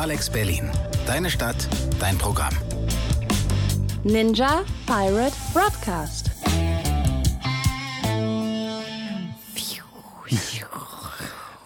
Alex Berlin. Deine Stadt, dein Programm. Ninja Pirate Broadcast.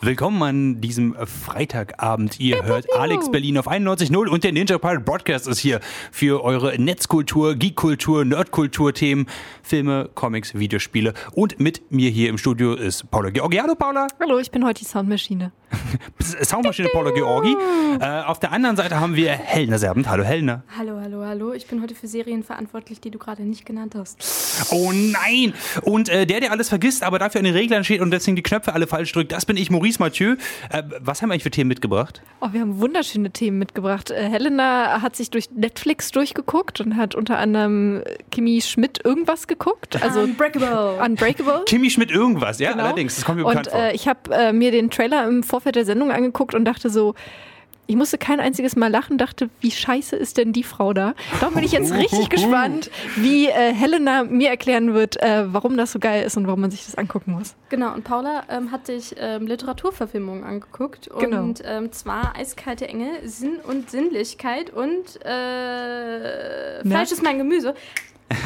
Willkommen an diesem Freitagabend. Ihr hört Alex Berlin auf 91.0 und der Ninja Pirate Broadcast ist hier für eure Netzkultur, Geekkultur, Nerdkultur-Themen, Filme, Comics, Videospiele. Und mit mir hier im Studio ist Paula Georgi. Hallo Paula. Hallo, ich bin heute die Soundmaschine. Soundmaschine Paula Georgi. Äh, auf der anderen Seite haben wir Helena Serbent. Hallo Helena. Hallo, hallo, hallo. Ich bin heute für Serien verantwortlich, die du gerade nicht genannt hast. Oh nein! Und äh, der, der alles vergisst, aber dafür an den Reglern steht und deswegen die Knöpfe alle falsch drückt, das bin ich, Maurice Mathieu. Äh, was haben wir eigentlich für Themen mitgebracht? Oh, wir haben wunderschöne Themen mitgebracht. Äh, Helena hat sich durch Netflix durchgeguckt und hat unter anderem Kimi Schmidt irgendwas geguckt. Also Unbreakable. Unbreakable. Kimi Schmidt irgendwas, ja, Genau. allerdings, das kommt mir bekannt Und vor. äh, ich habe äh, mir den Trailer im Vorfeld der Sendung angeguckt und dachte so, ich musste kein einziges Mal lachen, dachte, wie scheiße ist denn die Frau da? Darum bin ich jetzt richtig gespannt, wie äh, Helena mir erklären wird, äh, warum das so geil ist und warum man sich das angucken muss. Genau, und Paula ähm, hat sich ähm, Literaturverfilmungen angeguckt. Genau. Und ähm, zwar Eiskalte Engel, Sinn und Sinnlichkeit und äh, Fleisch ist mein Gemüse.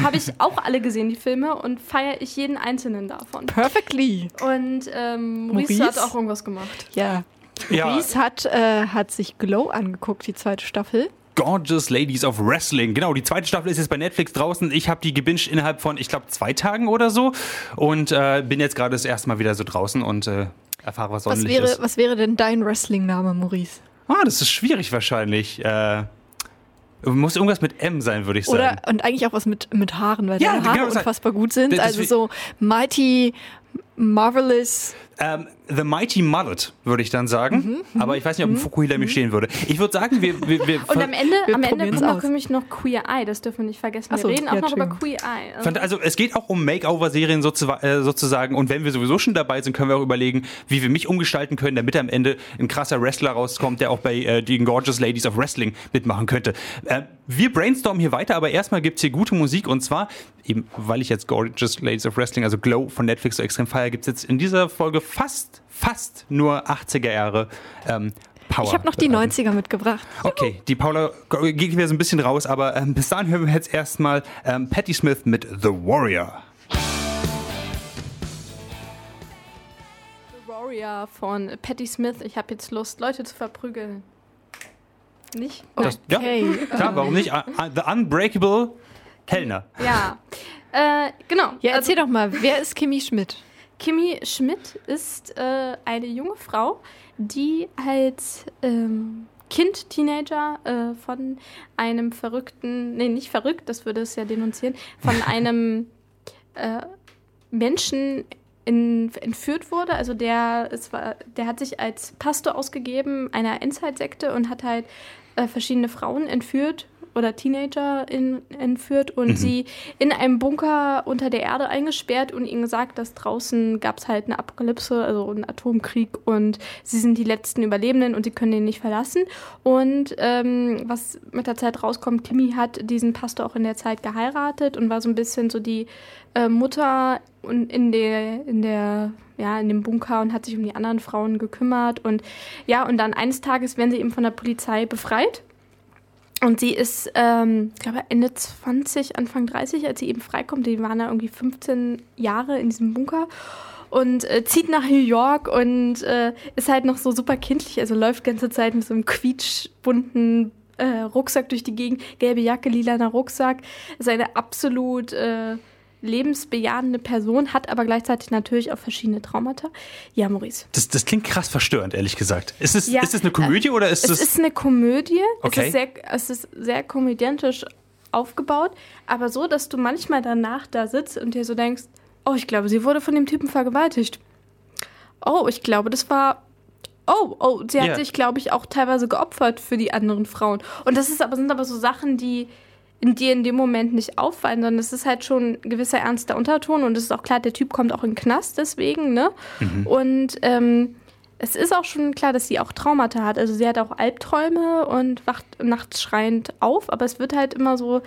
Habe ich auch alle gesehen, die Filme, und feiere ich jeden einzelnen davon. Perfectly. Und ähm, Maurice, Maurice? hat auch irgendwas gemacht. Ja. Ja. Reese hat, äh, hat sich Glow angeguckt, die zweite Staffel. Gorgeous Ladies of Wrestling. Genau, die zweite Staffel ist jetzt bei Netflix draußen. Ich habe die gebinged innerhalb von, ich glaube, zwei Tagen oder so. Und äh, bin jetzt gerade das erste Mal wieder so draußen und äh, erfahre, was Was ordentlich wäre, ist. was wäre denn dein Wrestling-Name, Maurice? Ah, das ist schwierig wahrscheinlich. Äh, muss irgendwas mit M sein, würde ich sagen. Oder und eigentlich auch was mit, mit Haaren, weil Ja, deine Haare genau, das- unfassbar gut sind. Also so Mighty, Marvelous. Ähm, The Mighty Mullet, würde ich dann sagen. Mhm, Aber ich weiß nicht, ob ein Fukuhila mir stehen würde. Ich würde sagen, wir. wir, wir Und am Ende, Wir am Ende kommt aus. für mich noch Queer Eye, das dürfen wir nicht vergessen. Ach so, wir reden auch ja, noch über. Queer Eye. Also, Also es geht auch um Makeover-Serien äh, sozusagen und wenn wir sowieso schon dabei sind, können wir auch überlegen, wie wir mich umgestalten können, damit am Ende ein krasser Wrestler rauskommt, der auch bei äh, den Gorgeous Ladies of Wrestling mitmachen könnte. Äh, wir brainstormen hier weiter, aber erstmal gibt's hier gute Musik und zwar, eben weil ich jetzt Gorgeous Ladies of Wrestling, also Glow von Netflix so extrem feier, gibt's jetzt in dieser Folge fast, fast nur 80er Jahre ähm, Power. Ich habe noch die 90er mitgebracht. Okay, die Paula geht wieder so ein bisschen raus, aber ähm, bis dahin hören wir jetzt erstmal ähm, Patti Smith mit The Warrior. The Warrior von Patti Smith. Ich habe jetzt Lust, Leute zu verprügeln. Nicht? Das, ja, Okay. klar, warum nicht? The Unbreakable Kellner. Ja. Äh, genau. Ja, erzähl also, doch mal, wer ist Kimi Schmidt? Kimi Schmidt ist äh, eine junge Frau, die als ähm, Kind, Teenager äh, von einem verrückten, nee, nicht verrückt, das würde es ja denunzieren, von einem äh, Menschen in, entführt wurde. Also der, es war, der hat sich als Pastor ausgegeben einer Endzeitsekte und hat halt äh, verschiedene Frauen entführt oder Teenager in, entführt und sie in einem Bunker unter der Erde eingesperrt und ihnen gesagt, dass draußen gab es halt eine Apokalypse, also einen Atomkrieg und sie sind die letzten Überlebenden und sie können den nicht verlassen. Und ähm, was mit der Zeit rauskommt, Kimi hat diesen Pastor auch in der Zeit geheiratet und war so ein bisschen so die äh, Mutter und in der, in der, ja, in dem Bunker und hat sich um die anderen Frauen gekümmert und ja, und dann eines Tages werden sie eben von der Polizei befreit. Und sie ist, ähm, ich glaube, Ende 20, Anfang 30, als sie eben freikommt. Die waren da irgendwie 15 Jahre in diesem Bunker und äh, zieht nach New York und äh, ist halt noch so super kindlich. Also läuft ganze Zeit mit so einem quietschbunten äh, Rucksack durch die Gegend, gelbe Jacke, lilaner Rucksack. Ist eine absolut äh, lebensbejahende Person, hat aber gleichzeitig natürlich auch verschiedene Traumata. Ja, Maurice. Das, das klingt krass verstörend, ehrlich gesagt. Ist es, Ja, ist es eine Komödie oder ist Es es. ist eine Komödie. Okay. Es, ist sehr, es ist sehr komödiantisch aufgebaut, aber so, dass du manchmal danach da sitzt und dir so denkst, oh, ich glaube, sie wurde von dem Typen vergewaltigt. Oh, ich glaube, das war. Oh, oh, sie hat Ja. sich, glaube ich, auch teilweise geopfert für die anderen Frauen. Und das ist aber, sind aber so Sachen, die in dir in dem Moment nicht auffallen, sondern es ist halt schon ein gewisser ernster Unterton und es ist auch klar, der Typ kommt auch in den Knast deswegen, ne? Und ähm, es ist auch schon klar, dass sie auch Traumata hat. Also sie hat auch Albträume und wacht nachts schreiend auf, aber es wird halt immer so,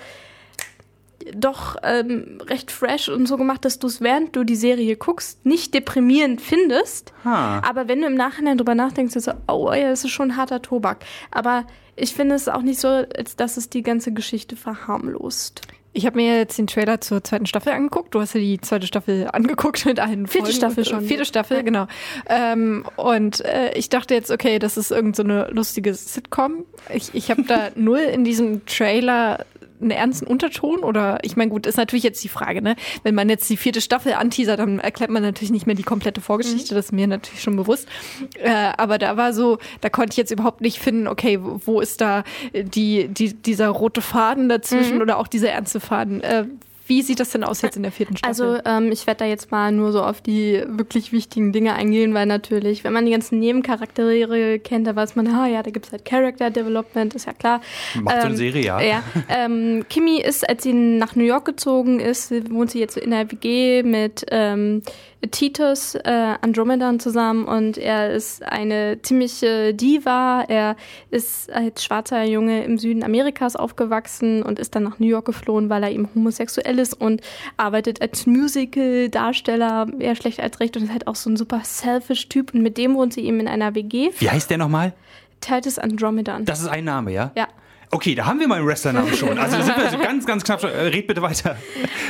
doch ähm, recht fresh und so gemacht, dass du es, während du die Serie guckst, nicht deprimierend findest. Ha. Aber wenn du im Nachhinein drüber nachdenkst, ist so, oh ja, das ist schon harter Tobak. Aber ich finde es auch nicht so, als dass es die ganze Geschichte verharmlost. Ich habe mir jetzt den Trailer zur zweiten Staffel angeguckt. Du hast ja die zweite Staffel angeguckt mit allen Vierte Folgen. Staffel schon. Vierte Staffel, genau. Ähm, und äh, ich dachte jetzt, okay, das ist irgend so eine lustige Sitcom. Ich, ich habe da null in diesem Trailer einen ernsten Unterton oder ich meine gut, ist natürlich jetzt die Frage, ne? Wenn man jetzt die vierte Staffel anteasert, dann erklärt man natürlich nicht mehr die komplette Vorgeschichte, das ist mir natürlich schon bewusst. Äh, aber da war so, da konnte ich jetzt überhaupt nicht finden, okay, wo, ist da die, die, dieser rote Faden dazwischen oder auch dieser ernste Faden. Äh, wie sieht das denn aus jetzt in der vierten Staffel? Also ähm, ich werde da jetzt mal nur so auf die wirklich wichtigen Dinge eingehen, weil natürlich, wenn man die ganzen Nebencharaktere kennt, da weiß man, ah ja, da gibt es halt Character Development, ist ja klar. Macht so eine Ähm, Serie, ja. Ja, ähm, Kimi ist, als sie nach New York gezogen ist, wohnt sie jetzt in der WG mit ähm, Titus äh, Andromedan zusammen und er ist eine ziemliche Diva. Er ist als schwarzer Junge im Süden Amerikas aufgewachsen und ist dann nach New York geflohen, weil er eben homosexuell ist und arbeitet als Musical-Darsteller, eher schlecht als recht und ist halt auch so ein super selfish Typ und mit dem wohnt sie eben in einer WG. Wie heißt der nochmal? Titus Andromedan. Das ist ein Name, ja? ja. Okay, da haben wir mal einen Wrestlernamen schon. Also da sind wir so ganz, ganz knapp. Äh, Red bitte weiter.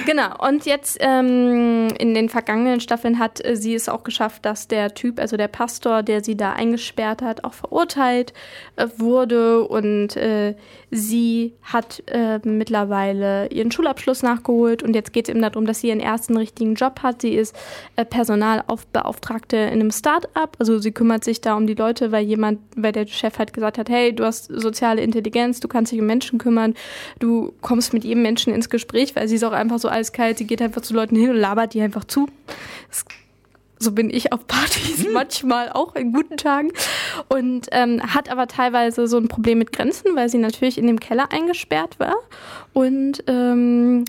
Genau, und jetzt ähm, in den vergangenen Staffeln hat äh, sie es auch geschafft, dass der Typ, also der Pastor, der sie da eingesperrt hat, auch verurteilt äh, wurde. Und äh, sie hat mittlerweile ihren Schulabschluss nachgeholt. Und jetzt geht es eben darum, dass sie ihren ersten richtigen Job hat. Sie ist Personalbeauftragte in einem Start-up. Also sie kümmert sich da um die Leute, weil jemand, weil der Chef halt gesagt hat, hey, du hast soziale Intelligenz, du kannst dich um Menschen kümmern, du kommst mit jedem Menschen ins Gespräch, weil sie ist auch einfach so eiskalt, sie geht einfach zu Leuten hin und labert die einfach zu. Das, so bin ich auf Partys manchmal auch in guten Tagen. Und ähm, hat aber teilweise so ein Problem mit Grenzen, weil sie natürlich in dem Keller eingesperrt war. Und ähm,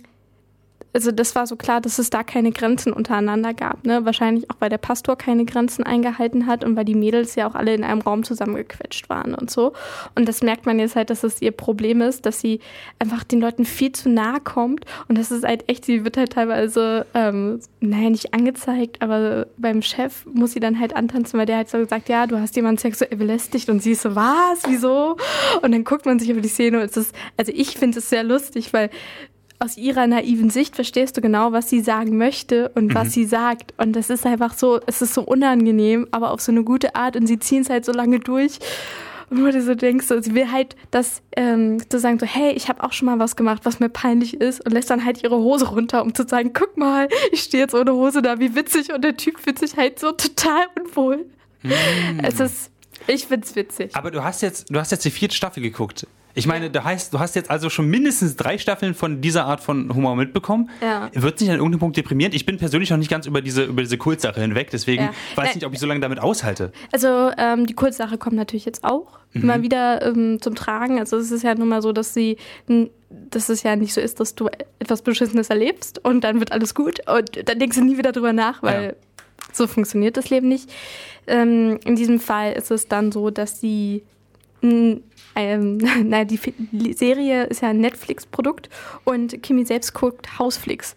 also das war so klar, dass es da keine Grenzen untereinander gab. Ne? Wahrscheinlich auch, weil der Pastor keine Grenzen eingehalten hat und weil die Mädels ja auch alle in einem Raum zusammengequetscht waren und so. Und das merkt man jetzt halt, dass es ihr Problem ist, dass sie einfach den Leuten viel zu nahe kommt. Und das ist halt echt, sie wird halt teilweise, ähm, naja, nicht angezeigt, aber beim Chef muss sie dann halt antanzen, weil der halt so gesagt, ja, du hast jemanden sexuell belästigt und sie ist so, was, wieso? Und dann guckt man sich über die Szene und es ist, also ich finde es sehr lustig, weil aus ihrer naiven Sicht verstehst du genau, was sie sagen möchte und was sie sagt. Und das ist einfach so, es ist so unangenehm, aber auf so eine gute Art und sie ziehen es halt so lange durch. Und wo du so denkst, so, sie will halt das ähm, zu sagen, so, hey, ich habe auch schon mal was gemacht, was mir peinlich ist und lässt dann halt ihre Hose runter, um zu sagen, guck mal, ich stehe jetzt ohne Hose da, wie witzig. Und der Typ fühlt sich halt so total unwohl. Es ist, ich find's witzig. Aber du hast jetzt, du hast jetzt die vierte Staffel geguckt. Ich meine, du heißt, du hast jetzt also schon mindestens drei Staffeln von dieser Art von Humor mitbekommen. Ja. Wird sich an irgendeinem Punkt deprimierend? Ich bin persönlich noch nicht ganz über diese, über diese Kultsache hinweg, deswegen Ja. weiß Nein. nicht, ob ich so lange damit aushalte. Also ähm, die Kurzsache kommt natürlich jetzt auch immer wieder ähm, zum Tragen. Also es ist ja nun mal so, dass sie, dass es ja nicht so ist, dass du etwas Beschissenes erlebst und dann wird alles gut und dann denkst du nie wieder drüber nach, weil Ja. so funktioniert das Leben nicht. Ähm, in diesem Fall ist es dann so, dass sie ähm, na, die Serie ist ja ein Netflix-Produkt und Kimi selbst guckt Hausflix.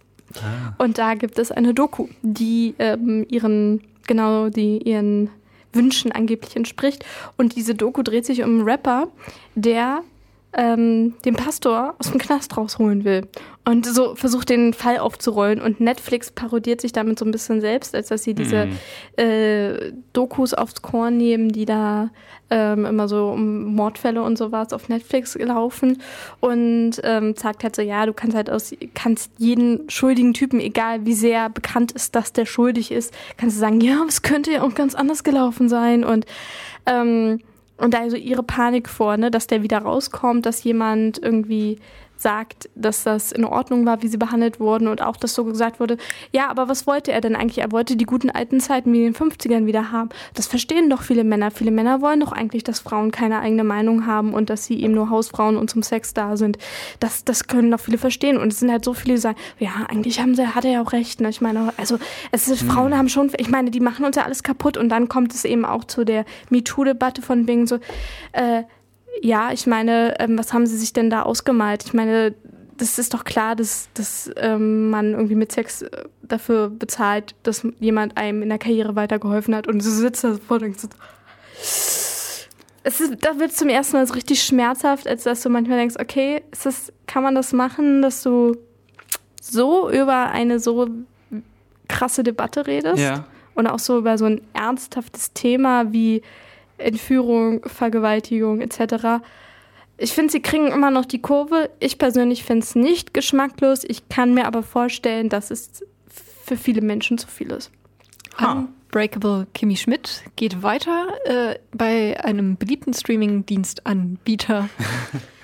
Und da gibt es eine Doku, die ähm, ihren, genau, die ihren Wünschen angeblich entspricht. Und diese Doku dreht sich um einen Rapper, der ähm, den Pastor aus dem Knast rausholen will. Und so versucht den Fall aufzurollen. Und Netflix parodiert sich damit so ein bisschen selbst, als dass sie diese äh, Dokus aufs Korn nehmen, die da ähm, immer so um Mordfälle und sowas auf Netflix laufen. Und ähm, sagt halt so, ja, du kannst halt aus, kannst jeden schuldigen Typen, egal wie sehr bekannt ist, dass der schuldig ist, kannst du sagen, ja, es könnte ja auch ganz anders gelaufen sein. Und ähm, und da so ihre Panik vor, ne, dass der wieder rauskommt, dass jemand irgendwie sagt, dass das in Ordnung war, wie sie behandelt wurden und auch, dass so gesagt wurde, ja, aber was wollte er denn eigentlich? Er wollte die guten alten Zeiten wie in den 50ern wieder haben. Das verstehen doch viele Männer. Viele Männer wollen doch eigentlich, dass Frauen keine eigene Meinung haben und dass sie eben nur Hausfrauen und zum Sex da sind. Das, das können doch viele verstehen. Und es sind halt so viele, die sagen, ja, eigentlich haben sie, hat er ja auch recht. Ne? Ich meine, also es ist, Frauen haben schon, ich meine, die machen uns ja alles kaputt und dann kommt es eben auch zu der MeToo-Debatte von wegen so, äh, ja, ich meine, ähm, was haben Sie sich denn da ausgemalt? Ich meine, das ist doch klar, dass, dass ähm, man irgendwie mit Sex äh, dafür bezahlt, dass jemand einem in der Karriere weitergeholfen hat und du sitzt da vor und denkst, so, es ist, da wird es zum ersten Mal so richtig schmerzhaft, als dass du manchmal denkst, okay, ist das, kann man das machen, dass du so über eine so krasse Debatte redest Ja. und auch so über so ein ernsthaftes Thema wie Entführung, Vergewaltigung etc. Ich finde, sie kriegen immer noch die Kurve. Ich persönlich finde es nicht geschmacklos. Ich kann mir aber vorstellen, dass es für viele Menschen zu viel ist. Ha. Unbreakable Kimmy Schmidt geht weiter äh, bei einem beliebten Streaming-Dienstanbieter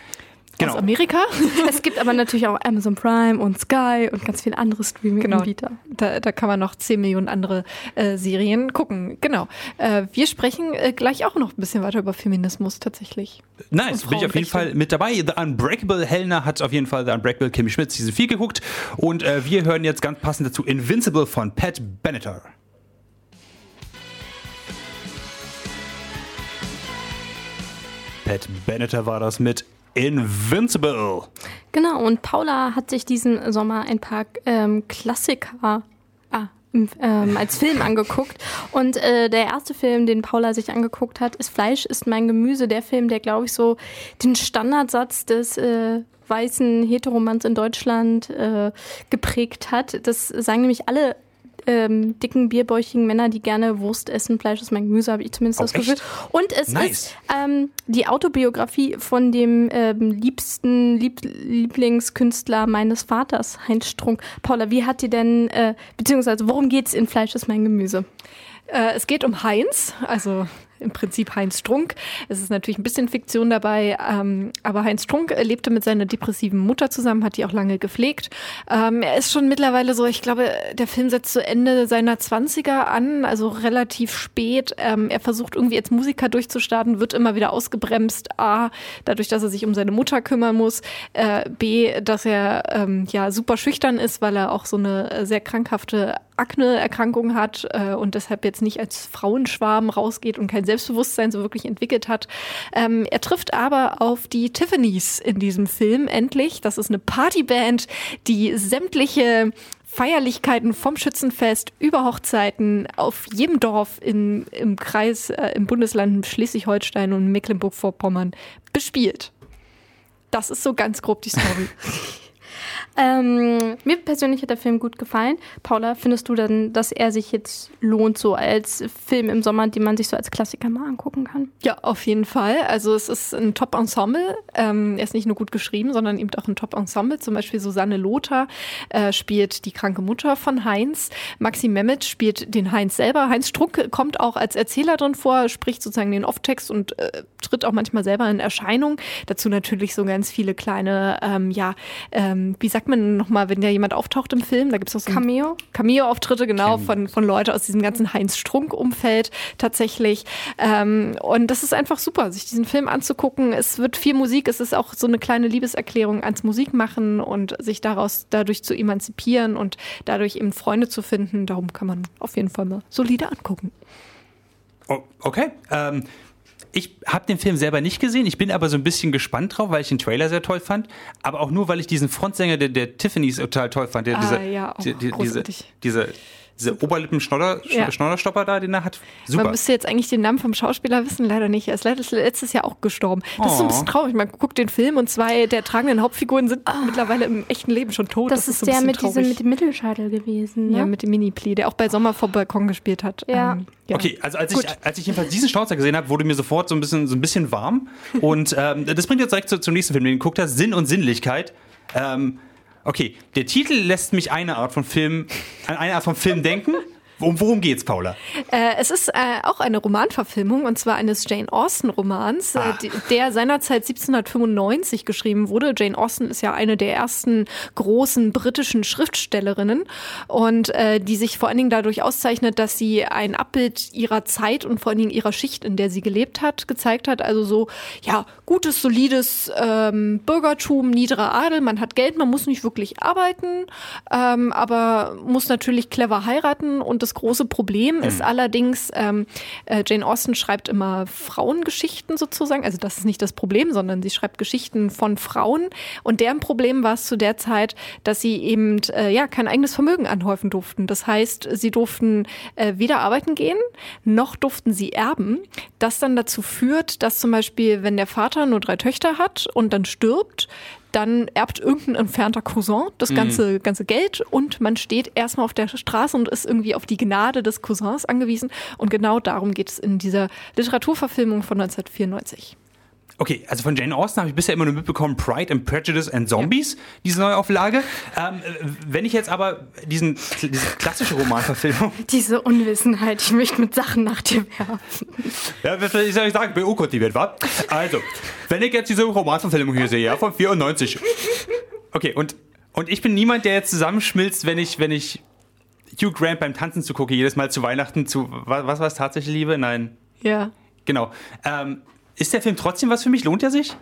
Genau. aus Amerika. Es gibt aber natürlich auch Amazon Prime und Sky und ganz viele andere Streaming-Anbieter. Da, da kann man noch 10 Millionen andere äh, Serien gucken. Genau. Äh, wir sprechen äh, gleich auch noch ein bisschen weiter über Feminismus tatsächlich. Nice, bin ich auf jeden. Fall mit dabei. The Unbreakable Helena hat auf jeden Fall The Unbreakable Kimmy Schmidt Season 4 geguckt. Und äh, wir hören jetzt ganz passend dazu Invincible von Pat Benatar. Pat Benatar war das mit Invincible. Genau, und Paula hat sich diesen Sommer ein paar ähm, Klassiker ah, ähm, als Film angeguckt. Und äh, der erste Film, den Paula sich angeguckt hat, ist Fleisch ist mein Gemüse. Der Film, der, glaube ich, so den Standardsatz des äh, weißen Heteromanns in Deutschland äh, geprägt hat. Das sagen nämlich alle ähm, dicken, bierbäuchigen Männer, die gerne Wurst essen. Fleisch ist mein Gemüse, habe ich zumindest Oh, das Gefühl. Und es Nice. ist ähm, die Autobiografie von dem ähm, liebsten Lieb Lieblingskünstler meines Vaters, Heinz Strunk. Paula, wie hat dir denn, äh, beziehungsweise worum geht's in Fleisch ist mein Gemüse? Äh, es geht um Heinz, also im Prinzip Heinz Strunk. Es ist natürlich ein bisschen Fiktion dabei, ähm, aber Heinz Strunk äh, lebte mit seiner depressiven Mutter zusammen, hat die auch lange gepflegt. Ähm, er ist schon mittlerweile so, ich glaube, der Film setzt zu Ende seiner 20er an, also relativ spät. Ähm, er versucht irgendwie als Musiker durchzustarten, wird immer wieder ausgebremst. A, dadurch, dass er sich um seine Mutter kümmern muss. Äh, B, dass er ähm, ja super schüchtern ist, weil er auch so eine äh, sehr krankhafte Akne-Erkrankung hat äh, und deshalb jetzt nicht als Frauenschwarm rausgeht und kein Selbstbewusstsein so wirklich entwickelt hat. Ähm, er trifft aber auf die Tiffany's in diesem Film endlich. Das ist eine Partyband, die sämtliche Feierlichkeiten vom Schützenfest über Hochzeiten auf jedem Dorf in, im Kreis, äh, im Bundesland Schleswig-Holstein und Mecklenburg-Vorpommern bespielt. Das ist so ganz grob die Story. Ähm, mir persönlich hat der Film gut gefallen. Paula, findest du denn, dass er sich jetzt lohnt, so als Film im Sommer, den man sich so als Klassiker mal angucken kann? Ja, auf jeden Fall. Also es ist ein Top-Ensemble. Ähm, er ist nicht nur gut geschrieben, sondern eben auch ein Top-Ensemble. Zum Beispiel Susanne Lothar äh, spielt die kranke Mutter von Heinz. Maxi Mehmet spielt den Heinz selber. Heinz Struck kommt auch als Erzähler drin vor, spricht sozusagen den Off-Text und äh, tritt auch manchmal selber in Erscheinung. Dazu natürlich so ganz viele kleine, ähm, ja, ähm, wie sagt man nochmal, wenn da jemand auftaucht im Film? Da gibt es auch so Cameo? Cameo-Auftritte, genau, von, von Leuten aus diesem ganzen Heinz-Strunk-Umfeld tatsächlich. Ähm, und das ist einfach super, sich diesen Film anzugucken. Es wird viel Musik, es ist auch so eine kleine Liebeserklärung ans Musikmachen und sich daraus dadurch zu emanzipieren und dadurch eben Freunde zu finden. Darum kann man auf jeden Fall mal solide angucken. Oh, okay. Ähm, ich habe den Film selber nicht gesehen. Ich bin aber so ein bisschen gespannt drauf, weil ich den Trailer sehr toll fand. Aber auch nur, weil ich diesen Frontsänger der, der Tiffany's total toll fand. Der, Ah, dieser, ja, auch die, die, diese, diese, diese Oberlippen-Schnodder- Ja. Da, den er hat. Man Super. müsste jetzt eigentlich den Namen vom Schauspieler wissen, leider nicht. Er ist letztes, letztes Jahr auch gestorben. Das ist so ein Oh. bisschen traurig. Man guckt den Film und zwei der tragenden Hauptfiguren sind mittlerweile im echten Leben schon tot. Das, ist so der mit, diesem, mit dem Mittelscheitel gewesen, ne? Ja, mit dem Mini-Pli, der auch bei Sommer vor Balkon gespielt hat. Ja. Ähm, ja. Okay, also als ich, als ich jedenfalls diesen Schnauzer gesehen habe, wurde mir sofort so ein bisschen, so ein bisschen warm. Und ähm, das bringt jetzt direkt zu, zum nächsten Film, den du geguckt hast, Sinn und Sinnlichkeit. Ähm, okay, der Titel lässt mich eine Art von Film, an eine Art von Film denken. Worum, worum geht's, Paula? Äh, es ist äh, auch eine Romanverfilmung und zwar eines Jane Austen-Romans, Ah. äh, die- der seinerzeit 1795 geschrieben wurde. Jane Austen ist ja eine der ersten großen britischen Schriftstellerinnen und äh, die sich vor allen Dingen dadurch auszeichnet, dass sie ein Abbild ihrer Zeit und vor allen Dingen ihrer Schicht, in der sie gelebt hat, gezeigt hat. Also so, ja, gutes, solides ähm, Bürgertum, niederer Adel. Man hat Geld, man muss nicht wirklich arbeiten, ähm, aber muss natürlich clever heiraten und das große Problem. Ist allerdings, ähm, äh, Jane Austen schreibt immer Frauengeschichten sozusagen. Also das ist nicht das Problem, sondern sie schreibt Geschichten von Frauen. Und deren Problem war es zu der Zeit, dass sie eben äh, ja kein eigenes Vermögen anhäufen durften. Das heißt, sie durften äh, weder arbeiten gehen, noch durften sie erben. Das dann dazu führt, dass zum Beispiel, wenn der Vater nur drei Töchter hat und dann stirbt, dann erbt irgendein entfernter Cousin das ganze, ganze Geld und man steht erstmal auf der Straße und ist irgendwie auf die Gnade des Cousins angewiesen. Und genau darum geht es in dieser Literaturverfilmung von 1994. Okay, also von Jane Austen habe ich bisher immer nur mitbekommen Pride and Prejudice and Zombies, diese Neuauflage. Ähm, äh, wenn ich jetzt aber diesen, diese klassische Romanverfilmung, Diese Unwissenheit, ich möchte mit Sachen nach dir werfen. ja, was soll ich sagen, bin unkultiviert, wa? Also, wenn ich jetzt diese Romanverfilmung hier sehe, ja, von 94. Okay, und, und ich bin niemand, der jetzt zusammenschmilzt, wenn ich, wenn ich Hugh Grant beim Tanzen zugucke, jedes Mal zu Weihnachten zu, was, was war es tatsächlich Liebe? Nein, Ja. genau. Ähm, ist der Film trotzdem was für mich? Lohnt er sich?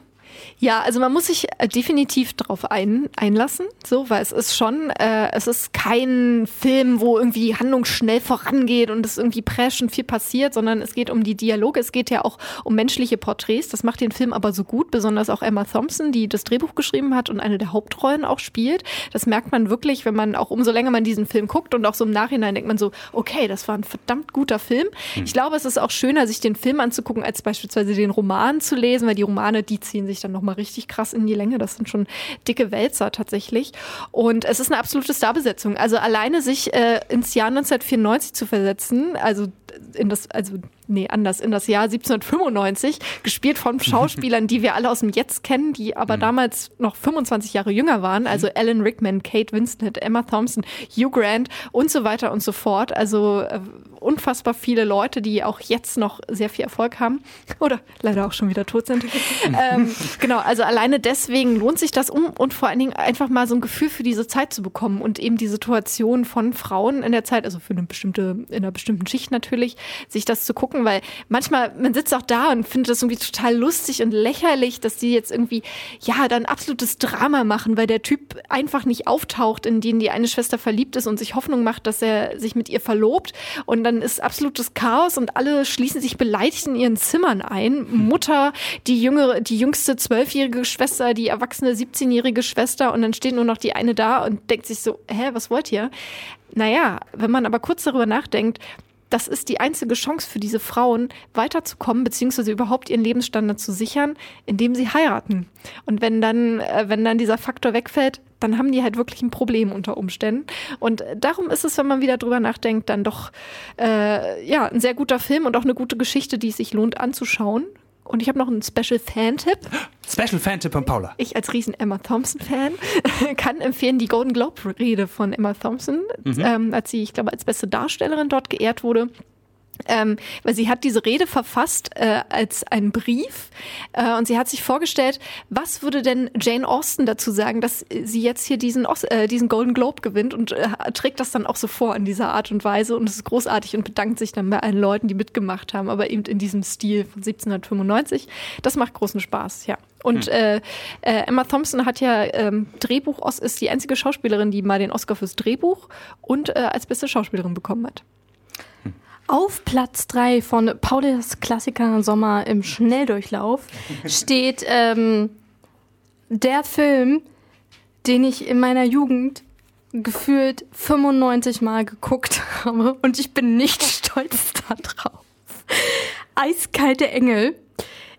Ja, also man muss sich äh, definitiv darauf ein, einlassen, so, weil es ist schon, äh, es ist kein Film, wo irgendwie die Handlung schnell vorangeht und es irgendwie preschend viel passiert, sondern es geht um die Dialoge, es geht ja auch um menschliche Porträts. Das macht den Film aber so gut, besonders auch Emma Thompson, die das Drehbuch geschrieben hat und eine der Hauptrollen auch spielt. Das merkt man wirklich, wenn man auch umso länger man diesen Film guckt und auch so im Nachhinein denkt man so, okay, das war ein verdammt guter Film. Ich glaube, es ist auch schöner, sich den Film anzugucken, als beispielsweise den Roman zu lesen, weil die Romane, die ziehen sich dann nochmal richtig krass in die Länge. Das sind schon dicke Wälzer tatsächlich. Und es ist eine absolute Starbesetzung. Also alleine sich äh, ins Jahr 1994 zu versetzen, also in das, also nee, anders, in das Jahr 1795, gespielt von Schauspielern, die wir alle aus dem Jetzt kennen, die aber damals noch 25 Jahre jünger waren, also Alan Rickman, Kate Winslet, Emma Thompson, Hugh Grant und so weiter und so fort. Also äh, unfassbar viele Leute, die auch jetzt noch sehr viel Erfolg haben. Oder leider auch schon wieder tot sind. ähm, genau, also alleine deswegen lohnt sich das um und vor allen Dingen einfach mal so ein Gefühl für diese Zeit zu bekommen und eben die Situation von Frauen in der Zeit, also für eine bestimmte, in einer bestimmten Schicht natürlich, sich das zu gucken, weil manchmal, man sitzt auch da und findet das irgendwie total lustig und lächerlich, dass die jetzt irgendwie, ja, dann absolutes Drama machen, weil der Typ einfach nicht auftaucht, in den die eine Schwester verliebt ist und sich Hoffnung macht, dass er sich mit ihr verlobt und dann ist absolutes Chaos und alle schließen sich beleidigt in ihren Zimmern ein. Mutter, die jüngere, die jüngste zwölfjährige Schwester, die erwachsene 17-jährige Schwester und dann steht nur noch die eine da und denkt sich so, hä, was wollt ihr? Naja, wenn man aber kurz darüber nachdenkt, das ist die einzige Chance für diese Frauen, weiterzukommen, beziehungsweise überhaupt ihren Lebensstandard zu sichern, indem sie heiraten. Und wenn dann, äh, wenn dann dieser Faktor wegfällt, dann haben die halt wirklich ein Problem unter Umständen. Und darum ist es, wenn man wieder drüber nachdenkt, dann doch äh, ja ein sehr guter Film und auch eine gute Geschichte, die es sich lohnt anzuschauen. Und ich habe noch einen Special Fan-Tipp. Special Fan-Tipp von Paula. Ich als riesen Emma Thompson-Fan kann empfehlen die Golden Globe-Rede von Emma Thompson, ähm, als sie, ich glaube, als beste Darstellerin dort geehrt wurde. Ähm, weil sie hat diese Rede verfasst äh, als einen Brief äh, und sie hat sich vorgestellt, was würde denn Jane Austen dazu sagen, dass sie jetzt hier diesen, äh, diesen Golden Globe gewinnt und äh, trägt das dann auch so vor in dieser Art und Weise und es ist großartig und bedankt sich dann bei allen Leuten, die mitgemacht haben, aber eben in diesem Stil von 1795. Das macht großen Spaß, ja. Und äh, äh, Emma Thompson hat ja ähm, Drehbuch, ist die einzige Schauspielerin, die mal den Oscar fürs Drehbuch und äh, als beste Schauspielerin bekommen hat. Auf Platz 3 von Paulis Klassiker Sommer im Schnelldurchlauf steht ähm, der Film, den ich in meiner Jugend gefühlt 95 Mal geguckt habe und ich bin nicht stolz darauf. Eiskalte Engel.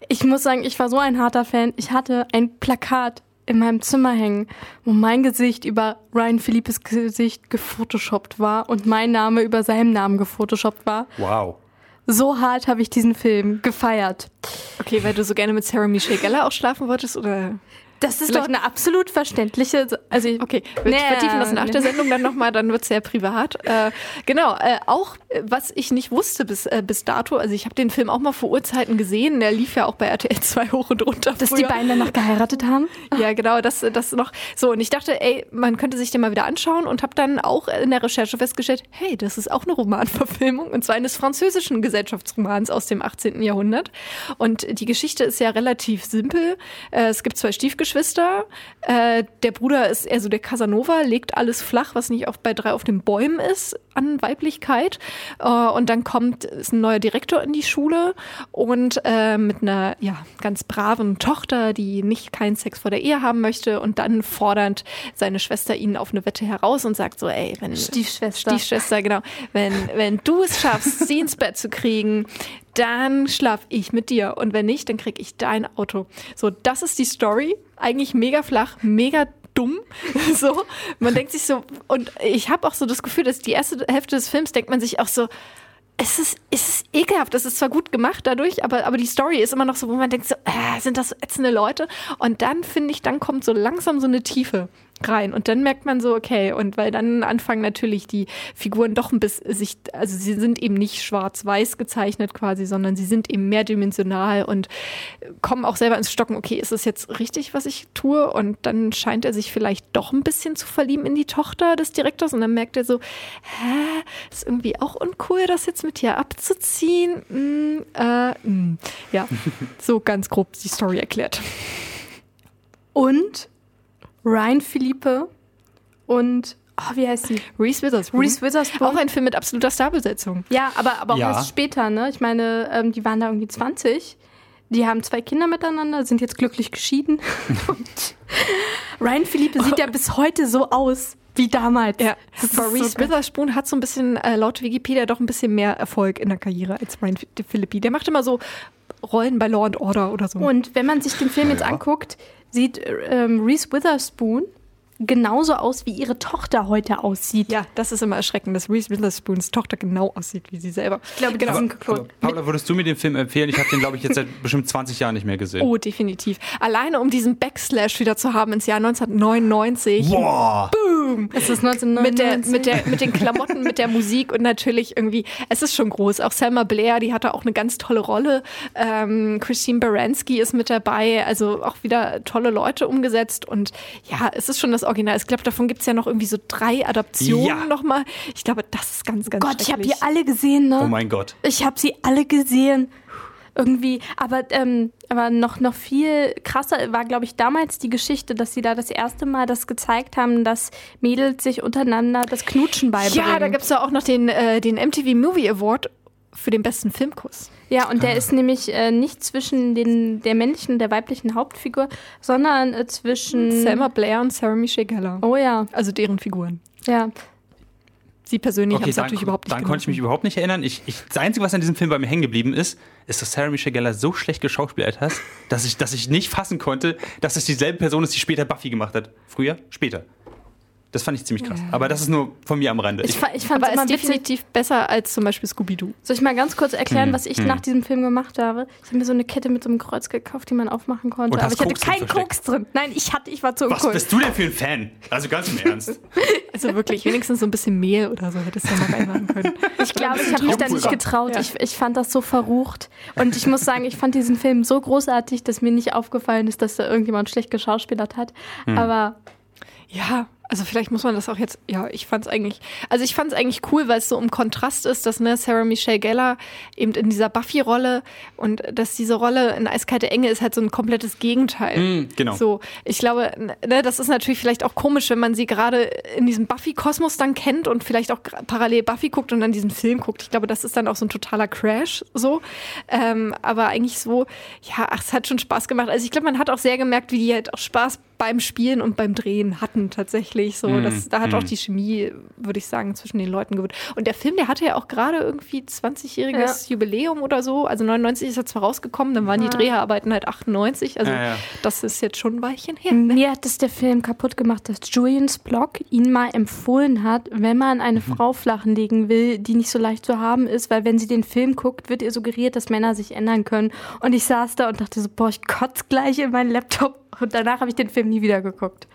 Ich muss sagen, ich war so ein harter Fan. Ich hatte ein Plakat in meinem Zimmer hängen, wo mein Gesicht über Ryan Philippes Gesicht gefotoshoppt war und mein Name über seinem Namen gefotoshoppt war. Wow. So hart habe ich diesen Film gefeiert. Okay, weil du so gerne mit Sarah Michelle Gellar auch schlafen wolltest, oder? Das ist doch eine absolut verständliche. Also Okay, wir Nee, vertiefen das nach der Sendung dann nochmal, dann wird es sehr privat. Äh, genau, äh, auch äh, was ich nicht wusste bis, äh, bis dato, also ich habe den Film auch mal vor Urzeiten gesehen, der lief ja auch bei RTL 2 hoch und runter. dass die früher. beiden dann noch geheiratet haben. Ja, genau, das, das noch. So, und ich dachte, ey, man könnte sich den mal wieder anschauen und habe dann auch in der Recherche festgestellt, hey, das ist auch eine Romanverfilmung und zwar eines französischen Gesellschaftsromans aus dem 18. Jahrhundert. Und die Geschichte ist ja relativ simpel. Äh, Es gibt zwei Stiefgeschwister, Geschwister. Äh, der Bruder ist eher so der Casanova, legt alles flach, was nicht auf, bei drei auf den Bäumen ist an Weiblichkeit. Äh, und dann kommt ist ein neuer Direktor in die Schule und äh, mit einer ja ganz braven Tochter, die nicht keinen Sex vor der Ehe haben möchte. Und dann fordert seine Schwester ihn auf eine Wette heraus und sagt so, ey, wenn Stiefschwester. Stiefschwester, genau, wenn wenn du es schaffst, sie ins Bett zu kriegen, dann schlaf ich mit dir. Und wenn nicht, dann krieg ich dein Auto. So, das ist die Story. Eigentlich mega flach, mega dumm. So, man denkt sich so, und ich habe auch so das Gefühl, dass die erste Hälfte des Films denkt man sich auch so, es ist, es ist ekelhaft, es ist zwar gut gemacht dadurch, aber, aber die Story ist immer noch so, wo man denkt so, äh, sind das so ätzende Leute? Und dann finde ich, dann kommt so langsam so eine Tiefe rein und dann merkt man so, okay, und weil dann anfangen natürlich die Figuren doch ein bisschen sich, also sie sind eben nicht schwarz-weiß gezeichnet quasi, sondern sie sind eben mehrdimensional und kommen auch selber ins Stocken, okay, ist es jetzt richtig, was ich tue? Und dann scheint er sich vielleicht doch ein bisschen zu verlieben in die Tochter des Direktors und dann merkt er so, hä, ist irgendwie auch uncool, das jetzt mit dir abzuziehen. Hm, äh, hm. Ja, so ganz grob die Story erklärt. Und Ryan Philippe und, oh, wie heißt sie? Reese Witherspoon. Reese Witherspoon. Auch ein Film mit absoluter Starbesetzung. Ja, aber, aber auch Ja. erst später, ne? Ich meine, ähm, die waren da irgendwie 20. Die haben zwei Kinder miteinander, sind jetzt glücklich geschieden. Und Ryan Philippe sieht ja bis heute so aus wie damals. Ja, so Reese geil. Witherspoon hat so ein bisschen, äh, laut Wikipedia, doch ein bisschen mehr Erfolg in der Karriere als Ryan Philippi. Der macht immer so Rollen bei Law and Order oder so. Und wenn man sich den Film jetzt anguckt, sieht ähm, Reese Witherspoon genauso aus, wie ihre Tochter heute aussieht. ja, das ist immer erschreckend, dass Reese Witherspoons Tochter genau aussieht wie sie selber. Ich glaube, Genau. Aber. Paula, würdest du mir den Film empfehlen? Ich habe den, glaube ich, jetzt seit bestimmt 20 Jahren nicht mehr gesehen. Oh, definitiv. Alleine um diesen Backslash wieder zu haben ins Jahr 1999. Boah! Es ist Mit, 1999. der, mit, der, mit den Klamotten, mit der Musik und natürlich irgendwie, es ist schon groß. Auch Selma Blair, die hatte auch eine ganz tolle Rolle. Ähm, Christine Baranski ist mit dabei, also auch wieder tolle Leute umgesetzt. Und ja, es ist schon das Original. Ich glaube, davon gibt es ja noch irgendwie so drei Adaptionen Ja. nochmal. Ich glaube, das ist ganz, ganz Gott, ich habe die alle gesehen, ne? Oh mein Gott. Ich habe sie alle gesehen. Irgendwie, aber, ähm, aber noch, noch viel krasser war, glaube ich, damals die Geschichte, dass sie da das erste Mal das gezeigt haben, dass Mädels sich untereinander das Knutschen beibringen. Ja, da gibt es ja auch noch den, äh, den MTV Movie Award für den besten Filmkuss. Ja, und der ist nämlich äh, nicht zwischen den, der männlichen und der weiblichen Hauptfigur, sondern äh, zwischen. Selma Blair und Sarah Michelle Gellar. Oh ja, Also deren Figuren. ja. Sie persönlich haben Okay, es dann, natürlich überhaupt nicht dann konnte ich mich überhaupt nicht erinnern. Ich, ich, das Einzige, was an diesem Film bei mir hängen geblieben ist, ist, dass Sarah Michelle Gellar so schlecht geschauspielert hat, dass ich, dass ich nicht fassen konnte, dass es dieselbe Person ist, die später Buffy gemacht hat. Früher? Später. Das fand ich ziemlich krass. Aber das ist nur von mir am Rande. Ich, ich fand Aber es definitiv besser als zum Beispiel Scooby-Doo. Soll ich mal ganz kurz erklären, Hm, was ich hm. nach diesem Film gemacht habe? Ich habe mir so eine Kette mit so einem Kreuz gekauft, die man aufmachen konnte. Und aber ich hatte Koks drin keinen? Koks drin. Nein, ich hatte, ich war zu was bist du denn für ein Fan? Also ganz im Ernst. Also wirklich, wenigstens so ein bisschen Mehl oder so hättest du ja mal reinmachen können. Ich glaube, ich habe mich da nicht getraut. Ja. Ich, ich fand das so verrucht. Und ich muss sagen, ich fand diesen Film so großartig, dass mir nicht aufgefallen ist, dass da irgendjemand schlecht geschauspielert hat. Hm. Aber Ja, also vielleicht muss man das auch jetzt, ja, ich fand's eigentlich, also ich fand's eigentlich cool, weil es so im Kontrast ist, dass ne, Sarah Michelle Gellar eben in dieser Buffy-Rolle und dass diese Rolle in Eiskalte Enge ist halt so ein komplettes Gegenteil. Mm, genau. So, ich glaube, ne, das ist natürlich vielleicht auch komisch, wenn man sie gerade in diesem Buffy-Kosmos dann kennt und vielleicht auch parallel Buffy guckt und dann diesen Film guckt. Ich glaube, das ist dann auch so ein totaler Crash, so. Ähm, aber eigentlich so, ja, ach, es hat schon Spaß gemacht. Also ich glaube, man hat auch sehr gemerkt, wie die halt auch Spaß beim Spielen und beim Drehen hatten tatsächlich. So, Mm, das, da hat auch mm. die Chemie, würde ich sagen, zwischen den Leuten gewirkt. Und der Film, der hatte ja auch gerade irgendwie 20-jähriges Jubiläum oder so. Also 99 ist er zwar rausgekommen, dann waren die Dreharbeiten halt 98. Also Ja, ja. das ist jetzt schon ein Weilchen her. Ne? mir hat das der Film kaputt gemacht, dass Julians Blog ihn mal empfohlen hat, wenn man eine Mhm. Frau flachenlegen will, die nicht so leicht zu haben ist, weil wenn sie den Film guckt, wird ihr suggeriert, dass Männer sich ändern können. Und ich saß da und dachte so, boah, ich kotze gleich in meinen Laptop. Und danach habe ich den Film nie wieder geguckt.